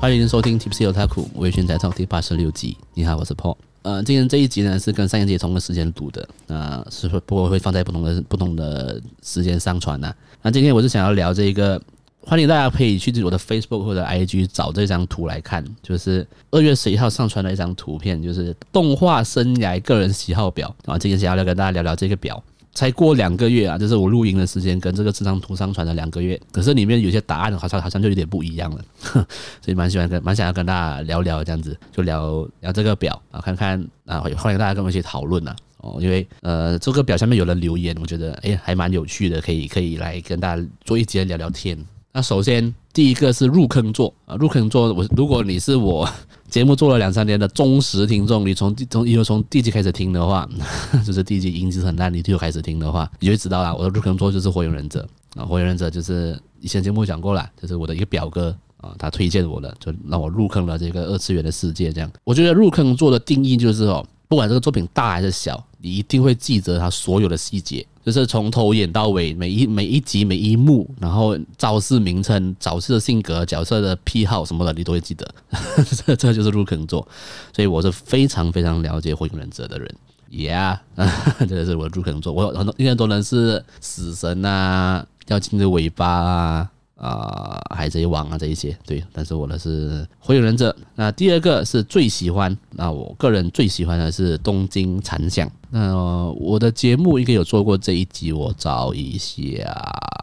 欢迎收听 Tipsy Otaku 微醺宅 Talk 第八十六集。你好，我是 Paul。呃，今天这一集呢是跟上一集同个时间读的，那是不过会放在不同的不同的时间上传的。那今天我是想要聊这个，欢迎大家可以去我的 Facebook 或者 IG 找这张图来看，就是二月十一号上传的一张图片，就是动画生涯个人喜好表。啊今天想要跟大家聊聊这个表。才过两个月啊，就是我录音的时间跟这个这张图上传了两个月，可是里面有些答案好像好像就有点不一样了，所以蛮喜欢跟蛮想要跟大家聊聊这样子，就聊聊这个表啊，看看啊，欢迎大家跟我一起讨论呐哦，因为呃这个表下面有人留言，我觉得哎还蛮有趣的，可以可以来跟大家做一节聊聊天。那首先第一个是入坑做啊，入坑做我如果你是我。节目做了两三年的忠实听众，你从第从因为从第一集开始听的话，就是第一集音质很烂，你就开始听的话，你就知道了。我的入坑作就是《火影忍者》啊，《火影忍者》就是以前节目讲过了，就是我的一个表哥啊，他推荐我的，就让我入坑了这个二次元的世界。这样，我觉得入坑做的定义就是哦，不管这个作品大还是小，你一定会记得它所有的细节。就是从头演到尾，每一每一集每一幕，然后招式名称、角色的性格、角色的癖好什么的，你都会记得。这这就是入坑作，所以我是非常非常了解火影忍者的人。Yeah，这个是我的入坑作。我很多应该都能是死神啊，要亲的尾巴啊。啊、海贼王啊，这一些对，但是我的是火影忍者。那第二个是最喜欢，那我个人最喜欢的是东京残响。那我的节目应该有做过这一集，我找一下，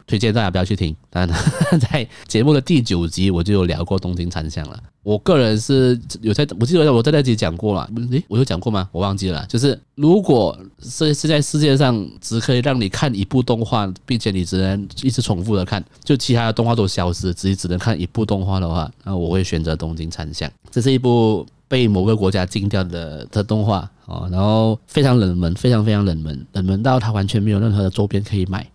推荐大家不要去听。但在节目的第九集，我就有聊过东京残响了。我个人是有在，我记得我在那集讲过了，诶，我有讲过吗？我忘记了。就是如果是是在世界上只可以让你看一部动画，并且你只能一直重复的看，就其他的动画都消失，自己只能看一部动画的话，那我会选择东京残响。这是一部被某个国家禁掉的的动画哦，然后非常冷门，非常非常冷门，冷门到它完全没有任何的周边可以买。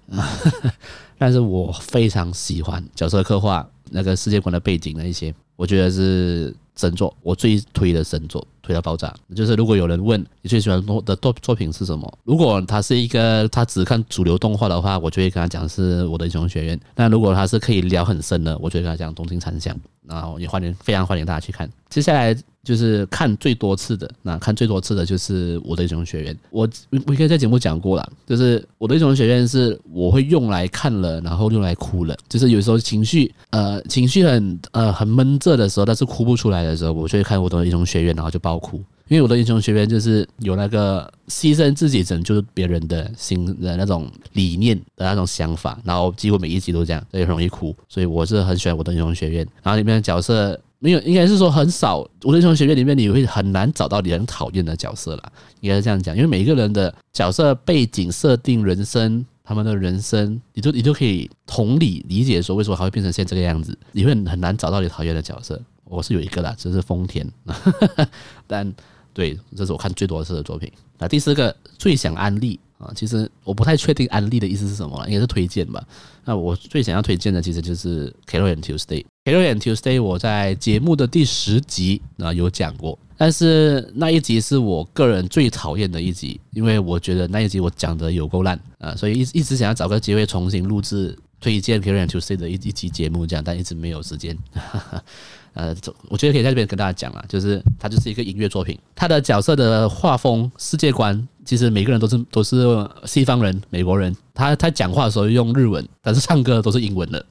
但是我非常喜欢角色刻画，那个世界观的背景那一些。我觉得是神作，我最推的神作，推到爆炸。就是如果有人问你最喜欢的作作品是什么，如果他是一个他只看主流动画的话，我就会跟他讲是我的英雄学院。那如果他是可以聊很深的，我就会跟他讲东京残响。然后也欢迎，非常欢迎大家去看。接下来。就是看最多次的，那看最多次的就是我的英雄学院。我我应该在节目讲过了，就是我的英雄学院是我会用来看了，然后用来哭了。就是有时候情绪呃情绪很呃很闷滞的时候，但是哭不出来的时候，我就会看我的英雄学院，然后就爆哭。因为我的英雄学院就是有那个牺牲自己拯救别人的心的那种理念的那种想法，然后几乎每一集都这样，所以很容易哭。所以我是很喜欢我的英雄学院，然后里面的角色。没有，应该是说很少。我的英雄学院里面，你会很难找到你很讨厌的角色啦，应该是这样讲。因为每一个人的角色背景设定、人生，他们的人生，你都你都可以同理理解说为什么还会变成现在这个样子。你会很难找到你讨厌的角色。我是有一个啦，就是丰田。但对，这是我看最多次的作品。那第四个最想安利。啊，其实我不太确定安利的意思是什么，应该是推荐吧。那我最想要推荐的其实就是《Carol and Tuesday》。《Carol and Tuesday》我在节目的第十集啊有讲过，但是那一集是我个人最讨厌的一集，因为我觉得那一集我讲的有够烂啊，所以一一直想要找个机会重新录制推荐《Carol and Tuesday》的一一集节目这样，但一直没有时间。呃，我觉得可以在这边跟大家讲了，就是它就是一个音乐作品，它的角色的画风、世界观，其实每个人都是都是西方人、美国人，他他讲话的时候用日文，但是唱歌都是英文的，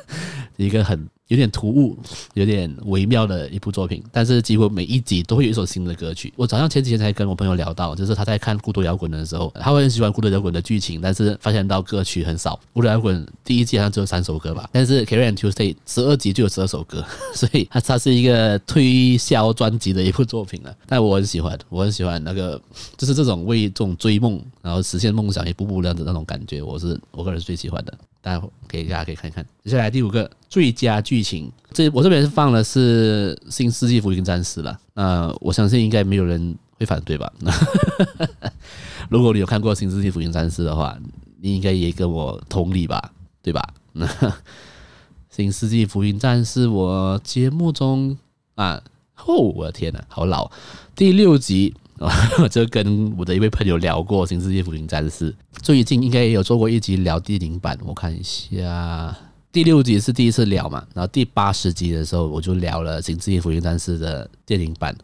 一个很。有点突兀，有点微妙的一部作品，但是几乎每一集都会有一首新的歌曲。我早上前几天才跟我朋友聊到，就是他在看《孤独摇滚》的时候，他会很喜欢《孤独摇滚》的剧情，但是发现到歌曲很少，《孤独摇滚》第一季好像只有三首歌吧，但是《Carol and Tuesday》十二集就有十二首歌，所以它它是一个推销专辑的一部作品了。但我很喜欢，我很喜欢那个，就是这种为这种追梦，然后实现梦想一步步这样的那种感觉，我是我个人最喜欢的。大家可以大家可以看一看。接下来第五个最佳剧情，这我这边是放的是《新世纪福音战士》了。呃，我相信应该没有人会反对吧？如果你有看过《新世纪福音战士》的话，你应该也跟我同理吧？对吧？《新世纪福音战士》我节目中啊，哦，我的天呐，好老！第六集。我 就跟我的一位朋友聊过《新世界福音战士》，最近应该也有做过一集聊电影版，我看一下，第六集是第一次聊嘛，然后第八十集的时候我就聊了《星际福音战士》的电影版、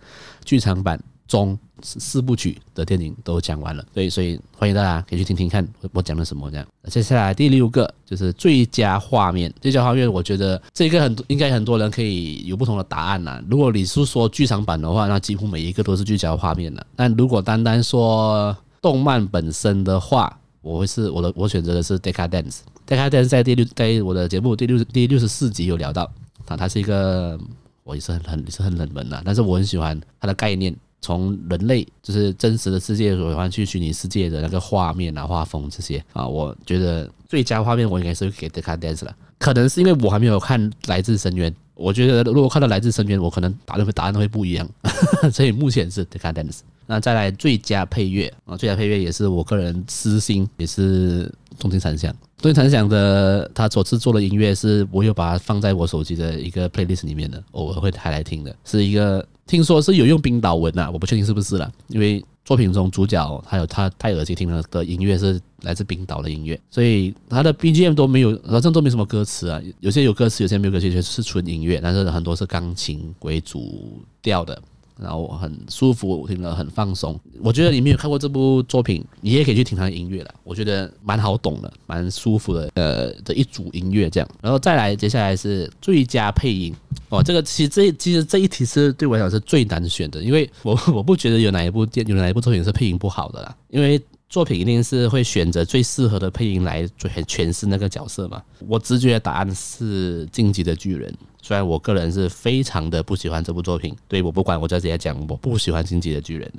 剧场版。中。四四部曲的电影都讲完了，所以所以欢迎大家可以去听听看我讲了什么这样。接下来第六个就是最佳画面，最佳画面我觉得这个很应该很多人可以有不同的答案呐。如果你是说剧场版的话，那几乎每一个都是最佳画面了。但如果单单说动漫本身的话，我会是我的我选择的是 Decadence。Decadence 在第六在我的节目第六第六十四集有聊到，啊，它是一个我也是很很是很冷门的，但是我很喜欢它的概念。从人类就是真实的世界转换去虚拟世界的那个画面啊、画风这些。啊，我觉得最佳画面我应该是会给 Decadence 了。可能是因为我还没有看《来自深渊》，我觉得如果看到《来自深渊》，我可能答案会答案会不一样。所以目前是 Decadence。那再来最佳配乐啊，最佳配乐也是我个人私心，也是东京残响。东京残响的他所制作的音乐是我有把它放在我手机的一个 playlist 里面的，偶尔会还来听的，是一个。听说是有用冰岛文呐，我不确定是不是了，因为作品中主角还有他戴耳机听了的音乐是来自冰岛的音乐，所以他的 BGM 都没有，好像都没什么歌词啊，有些有歌词，有些没有歌词，就是纯音乐，但是很多是钢琴为主调的。然后很舒服，听了很放松。我觉得你没有看过这部作品，你也可以去听他的音乐了。我觉得蛮好懂的，蛮舒服的。呃，的一组音乐这样。然后再来，接下来是最佳配音。哦，这个其实这其实这一题是对我来讲是最难选的，因为我我不觉得有哪一部电有哪一部作品是配音不好的啦。因为作品一定是会选择最适合的配音来诠释那个角色嘛。我直觉的答案是《进击的巨人》。虽然我个人是非常的不喜欢这部作品，对，我不管，我就直接讲，我不喜欢《进击的巨人》，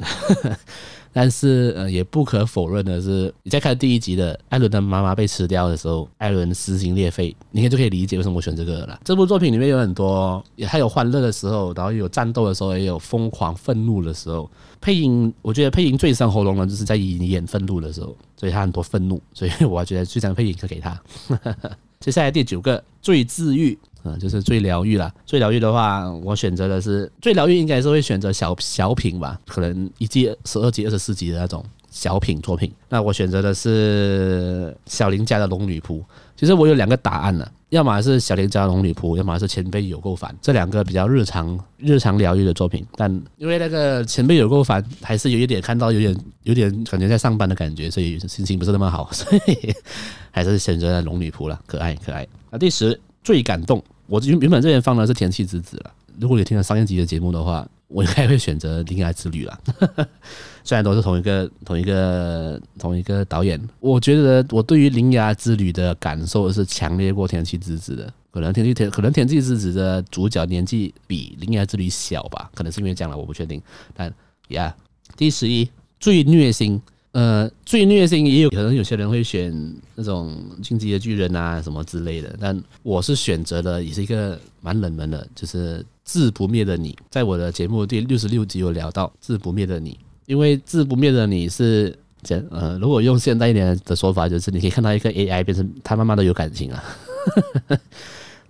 但是呃，也不可否认的是，你在看第一集的艾伦的妈妈被吃掉的时候，艾伦撕心裂肺，你看就可以理解为什么我选这个了。这部作品里面有很多，也还有欢乐的时候，然后有战斗的时候，也有疯狂愤怒的时候。配音，我觉得配音最伤喉咙的就是在演愤怒的时候，所以他很多愤怒，所以我觉得最佳配音可给他。接下来第九个最治愈。嗯，就是最疗愈啦。最疗愈的话，我选择的是最疗愈，应该是会选择小小品吧，可能一季十二集、二十四集的那种小品作品。那我选择的是小林家的龙女仆。其实我有两个答案呢，要么是小林家的龙女仆，要么是前辈有够烦。这两个比较日常、日常疗愈的作品，但因为那个前辈有够烦，还是有一点看到有点、有点感觉在上班的感觉，所以心情不是那么好，所以 还是选择了龙女仆了，可爱可爱。那第十。最感动，我原原本这边放的是《天气之子》了。如果你听了商业级的节目的话，我应该会选择《铃芽之旅》了。虽然都是同一个、同一个、同一个导演，我觉得我对于《铃芽之旅》的感受是强烈过《天气之子》的。可能《天气天》可能《天气之子》的主角年纪比《铃芽之旅》小吧，可能是因为这样了，我不确定。但呀，第十一最虐心。呃，最虐心也有可能有些人会选那种进击的巨人啊什么之类的，但我是选择的也是一个蛮冷门的，就是自不灭的你。在我的节目第六十六集有聊到自不灭的你，因为自不灭的你是这呃，如果用现代一点的说法，就是你可以看到一个 AI 变成他慢慢都有感情啊。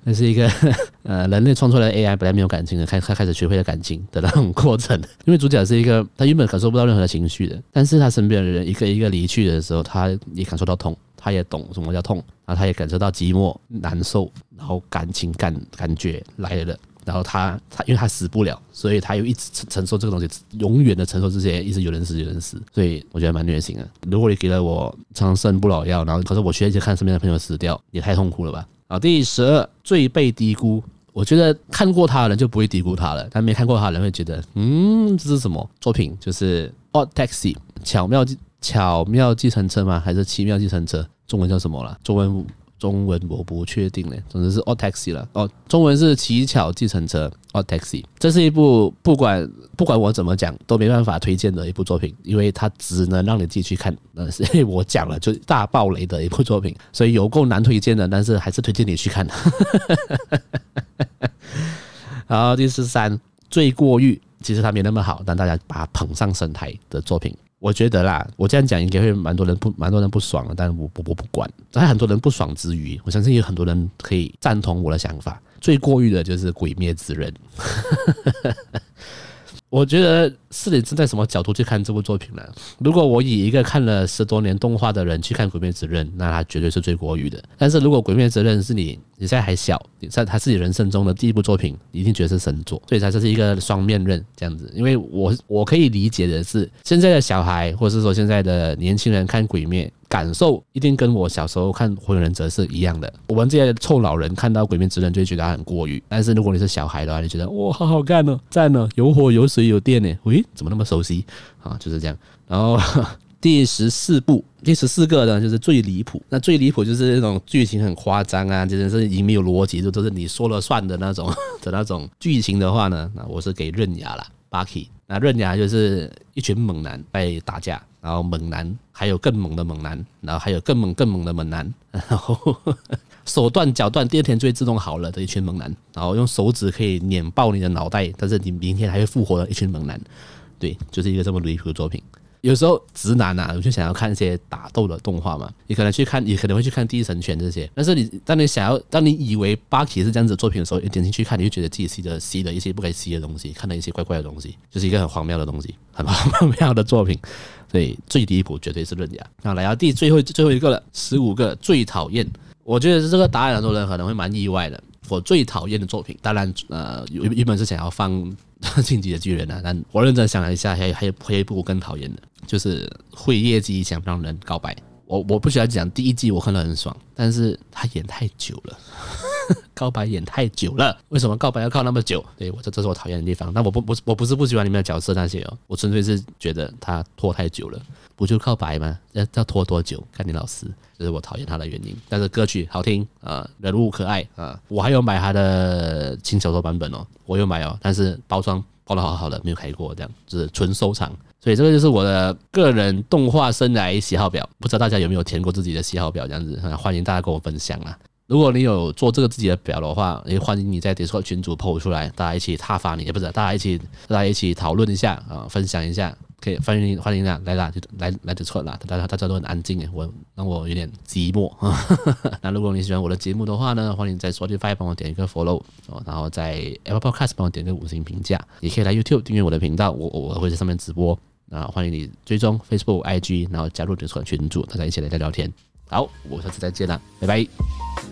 那是一个 呃，人类创出来的 AI 本来没有感情的，开开开始学会了感情的那种 过程。因为主角是一个他原本感受不到任何的情绪的，但是他身边的人一个一个离去的时候，他也感受到痛，他也懂什么叫痛，然后他也感受到寂寞、难受，然后感情感感觉来了，然后他他因为他死不了，所以他又一直承承受这个东西，永远的承受这些，一直有人死有人死，所以我觉得蛮虐心的。如果你给了我长生不老药，然后可是我需要一直看身边的朋友死掉，也太痛苦了吧。啊，第十二最被低估，我觉得看过他的人就不会低估他了，但没看过他的人会觉得，嗯，这是什么作品？就是《Odd Taxi》巧妙巧妙计程车吗？还是奇妙计程车？中文叫什么了？中文。中文我不确定嘞，总之是 o taxi 了哦。中文是奇巧计程车 o taxi 这是一部不管不管我怎么讲都没办法推荐的一部作品，因为它只能让你自己去看。那是 因为我讲了就大爆雷的一部作品，所以有够难推荐的，但是还是推荐你去看。然后第十三，最过誉，其实它没那么好，但大家把它捧上神台的作品。我觉得啦，我这样讲应该会蛮多人不蛮多人不爽的，但是我我我不管。在很多人不爽之余，我相信有很多人可以赞同我的想法。最过誉的就是《鬼灭之刃》。我觉得是你站在什么角度去看这部作品呢？如果我以一个看了十多年动画的人去看《鬼灭之刃》，那他绝对是最国语的。但是如果《鬼灭之刃》是你你现在还小，你在他自己人生中的第一部作品，一定觉得是神作，所以它这是一个双面刃这样子。因为我我可以理解的是，现在的小孩或者是说现在的年轻人看《鬼灭》。感受一定跟我小时候看《火影忍者》是一样的。我们这些臭老人看到《鬼灭之刃》就会觉得它很过誉，但是如果你是小孩的话，你觉得哇，好好看哦，赞哦，有火有水有电呢。喂，怎么那么熟悉啊？就是这样。然后第十四部，第十四个呢，就是最离谱。那最离谱就是那种剧情很夸张啊，真的是已经没有逻辑，就都是你说了算的那种的那种剧情的话呢，那我是给刃牙了，Bucky。那刃牙就是一群猛男在打架。然后猛男，还有更猛的猛男，然后还有更猛更猛的猛男，然后手断脚断，第二天就会自动好了的一群猛男，然后用手指可以碾爆你的脑袋，但是你明天还会复活的一群猛男，对，就是一个这么离谱的作品。有时候直男啊，我就想要看一些打斗的动画嘛。你可能去看，你可能会去看《第一神拳》这些。但是你当你想要，当你以为巴基是这样子的作品的时候，你点进去看，你就觉得自己吸的吸了一些不该吸的东西，看到一些怪怪的东西，就是一个很荒谬的东西，很荒谬的作品。所以最离谱绝对是刃牙。那来到第最后最后一个了，十五个最讨厌。我觉得这个答案很多人可能会蛮意外的。我最讨厌的作品，当然呃，原本是想要放《晋级的巨人》啊，但我认真想了一下，还有还有还有一部我更讨厌的。就是会业绩想让人告白，我我不需要讲第一季我看得很爽，但是他演太久了，告白演太久了，为什么告白要靠那么久？对，我这这是我讨厌的地方。但我不不我不是不喜欢里面的角色那些哦，我纯粹是觉得他拖太久了，不就告白吗？要要拖多久？看你老师，这是我讨厌他的原因。但是歌曲好听啊，人物可爱啊，我还有买他的轻小说版本哦，我有买哦，但是包装包的好好的，没有开过，这样就是纯收藏。所以这个就是我的个人动画生涯喜好表，不知道大家有没有填过自己的喜好表？这样子，欢迎大家跟我分享啊！如果你有做这个自己的表的话，也欢迎你在 Discord 群组 PO 出来，大家一起踏伐你，也不是大家一起大家一起讨论一下啊，分享一下，可以欢迎欢迎啊，来啦，就来来 Discord 啦，大家大家都很安静诶，我让我有点寂寞。那如果你喜欢我的节目的话呢，欢迎在 Spotify 帮我点一个 Follow，然后在 Apple Podcast 帮我点个五星评价，也可以来 YouTube 订阅我的频道，我我会在上面直播。那欢迎你追踪 Facebook、IG，然后加入 Discord 群组，大家一起来聊聊天。好，我下次再见了，拜拜。